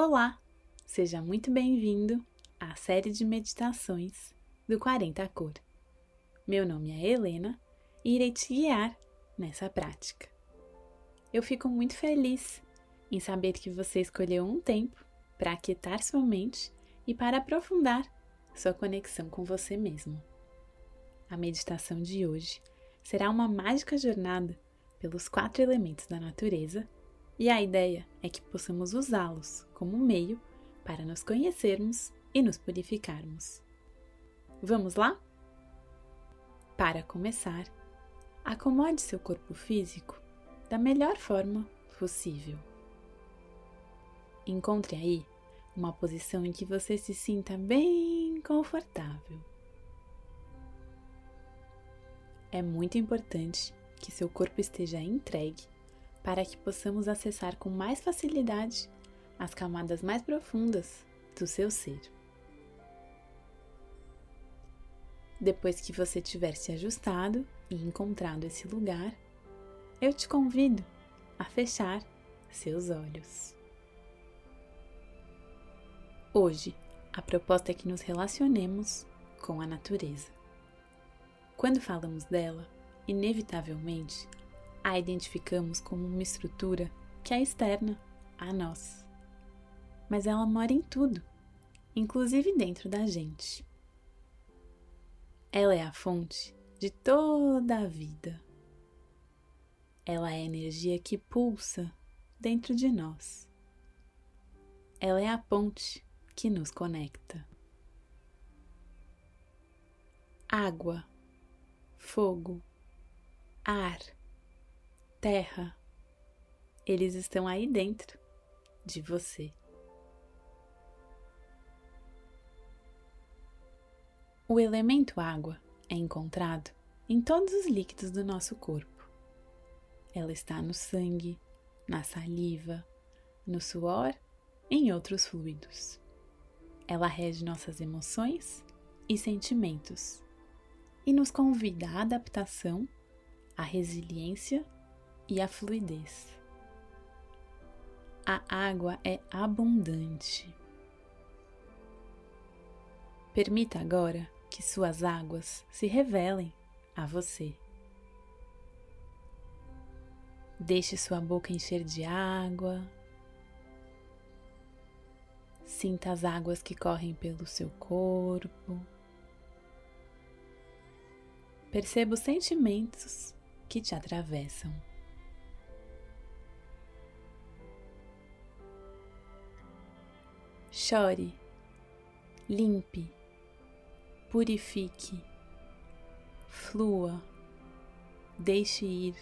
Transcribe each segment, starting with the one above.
Olá! Seja muito bem-vindo à série de meditações do 40 Cor. Meu nome é Helena e irei te guiar nessa prática. Eu fico muito feliz em saber que você escolheu um tempo para aquietar sua mente e para aprofundar sua conexão com você mesmo. A meditação de hoje será uma mágica jornada pelos quatro elementos da natureza e a ideia é que possamos usá-los como meio para nos conhecermos e nos purificarmos. Vamos lá? Para começar, acomode seu corpo físico da melhor forma possível. Encontre aí uma posição em que você se sinta bem confortável. É muito importante que seu corpo esteja entregue para que possamos acessar com mais facilidade as camadas mais profundas do seu ser. Depois que você tiver se ajustado e encontrado esse lugar, eu te convido a fechar seus olhos. Hoje, a proposta é que nos relacionemos com a natureza. Quando falamos dela, inevitavelmente a identificamos como uma estrutura que é externa a nós. Mas ela mora em tudo, inclusive dentro da gente. Ela é a fonte de toda a vida. Ela é a energia que pulsa dentro de nós. Ela é a ponte que nos conecta. Água, fogo, ar terra, eles estão aí dentro de você. O elemento água é encontrado em todos os líquidos do nosso corpo. Ela está no sangue, na saliva, no suor e em outros fluidos. Ela rege nossas emoções e sentimentos e nos convida à adaptação, à resiliência e a fluidez. A água é abundante. Permita agora que suas águas se revelem a você. Deixe sua boca encher de água. Sinta as águas que correm pelo seu corpo. Perceba os sentimentos que te atravessam. Chore, limpe, purifique, flua, deixe ir.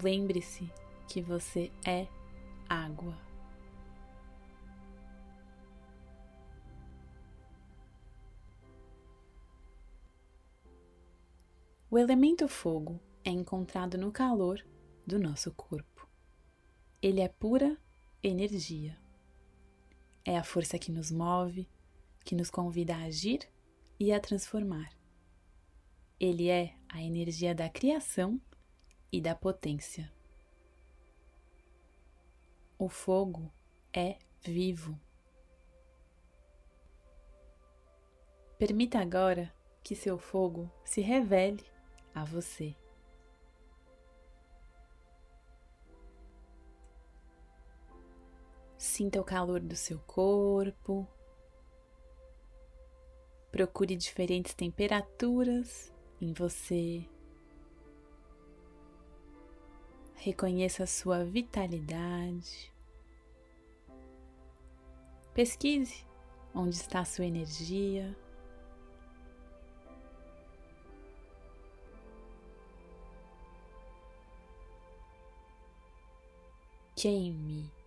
Lembre-se que você é água. O elemento fogo é encontrado no calor do nosso corpo. Ele é pura energia. É a força que nos move, que nos convida a agir e a transformar. Ele é a energia da criação e da potência. O fogo é vivo. Permita agora que seu fogo se revele a você. Sinta o calor do seu corpo. Procure diferentes temperaturas em você. Reconheça a sua vitalidade. Pesquise onde está a sua energia. Queime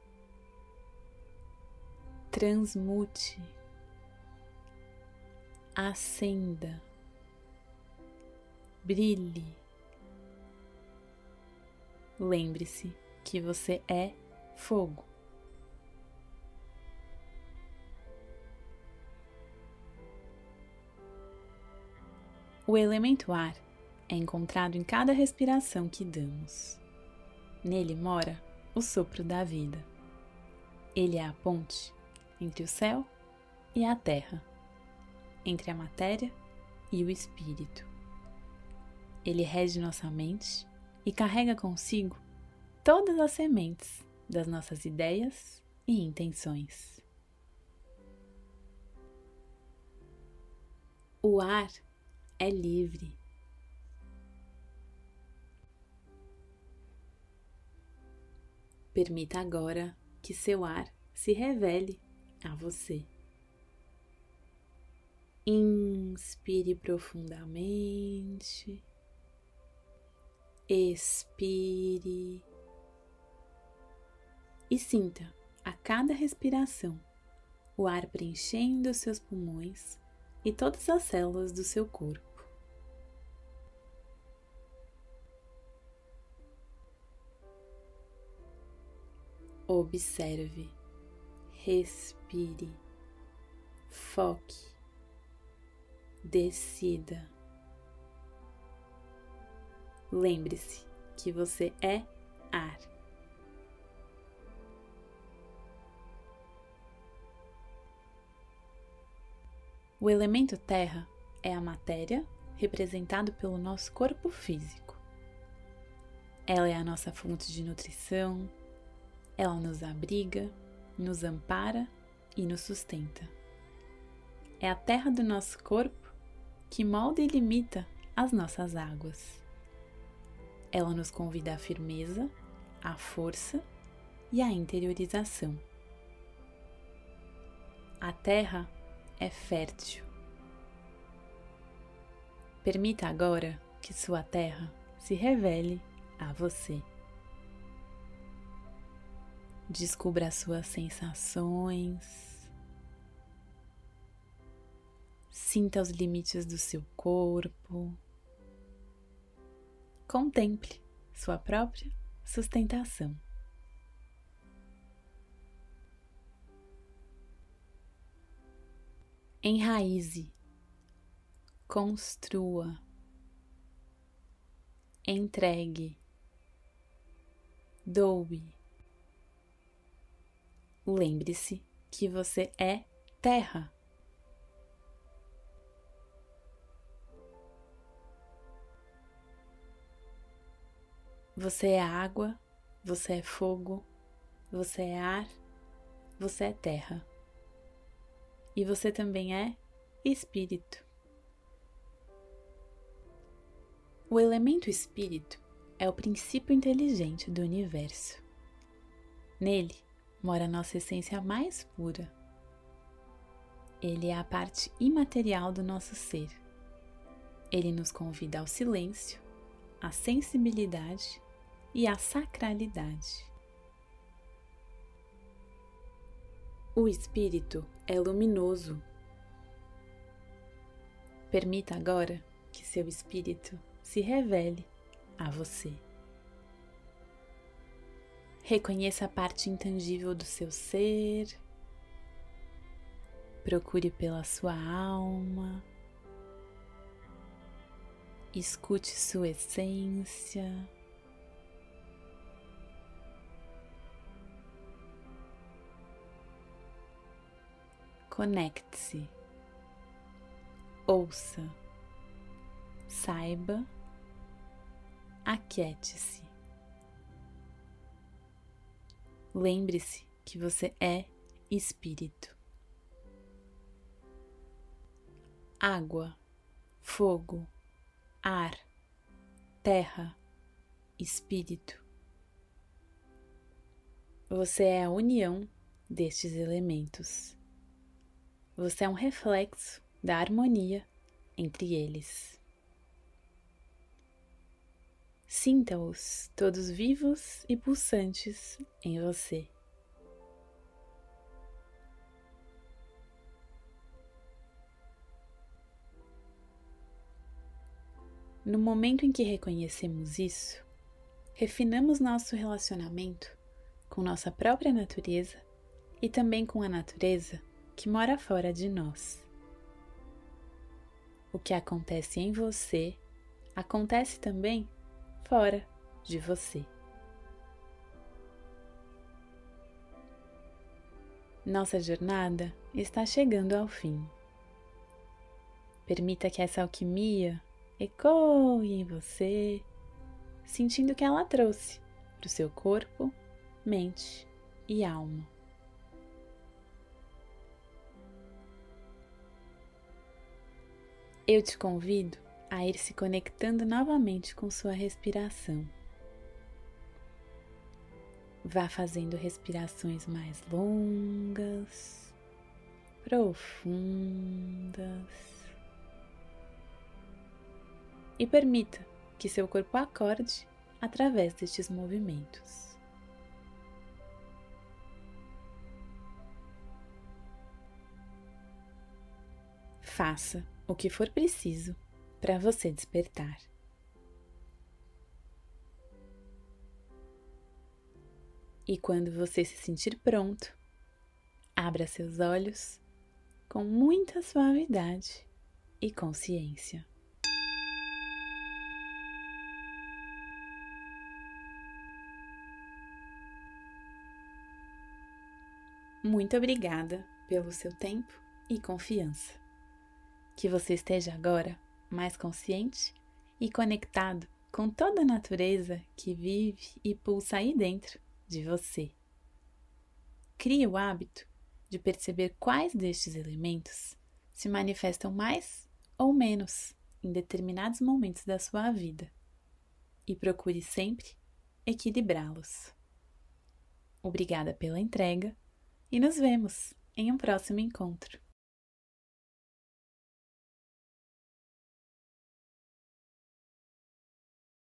transmute, acenda, brilhe. Lembre-se que você é fogo. O elemento ar é encontrado em cada respiração que damos. Nele mora o sopro da vida. Ele é a ponte entre o céu e a terra, entre a matéria e o espírito. Ele rege nossa mente e carrega consigo todas as sementes das nossas ideias e intenções. O ar é livre. Permita agora que seu ar se revele a você. Inspire profundamente. Expire. E sinta a cada respiração o ar preenchendo seus pulmões e todas as células do seu corpo. Observe, respire, foque, decida. Lembre-se que você é ar. O elemento terra é a matéria representado pelo nosso corpo físico. Ela é a nossa fonte de nutrição, ela nos abriga, nos ampara e nos sustenta. É a terra do nosso corpo que molda e limita as nossas águas. Ela nos convida à firmeza, à força e à interiorização. A terra é fértil. Permita agora que sua terra se revele a você. Descubra as suas sensações. Sinta os limites do seu corpo. Contemple sua própria sustentação. Enraize, construa, entregue, doe. Lembre-se que você é terra. Você é água, você é fogo, você é ar, você é terra. E você também é espírito. O elemento espírito é o princípio inteligente do universo. Nele mora a nossa essência mais pura. Ele é a parte imaterial do nosso ser. Ele nos convida ao silêncio, à sensibilidade e a sacralidade. O espírito é luminoso. Permita agora que seu espírito se revele a você. Reconheça a parte intangível do seu ser. Procure pela sua alma. Escute sua essência. Conecte-se, ouça, saiba, aquiete-se. Lembre-se que você é espírito. Água, fogo, ar, terra, espírito. Você é a união destes elementos. Você é um reflexo da harmonia entre eles. Sinta-os todos vivos e pulsantes em você. No momento em que reconhecemos isso, refinamos nosso relacionamento com nossa própria natureza e também com a natureza que mora fora de nós. O que acontece em você acontece também fora de você. Nossa jornada está chegando ao fim. Permita que essa alquimia ecoe em você, sentindo que ela trouxe para o seu corpo, mente e alma. Eu te convido a ir se conectando novamente com sua respiração. Vá fazendo respirações mais longas, profundas. E permita que seu corpo acorde através destes movimentos. Faça o que for preciso para você despertar. E quando você se sentir pronto, abra seus olhos com muita suavidade e consciência. Muito obrigada pelo seu tempo e confiança. Que você esteja agora mais consciente e conectado com toda a natureza que vive e pulsa aí dentro de você. Crie o hábito de perceber quais destes elementos se manifestam mais ou menos em determinados momentos da sua vida e procure sempre equilibrá-los. Obrigada pela entrega e nos vemos em um próximo encontro.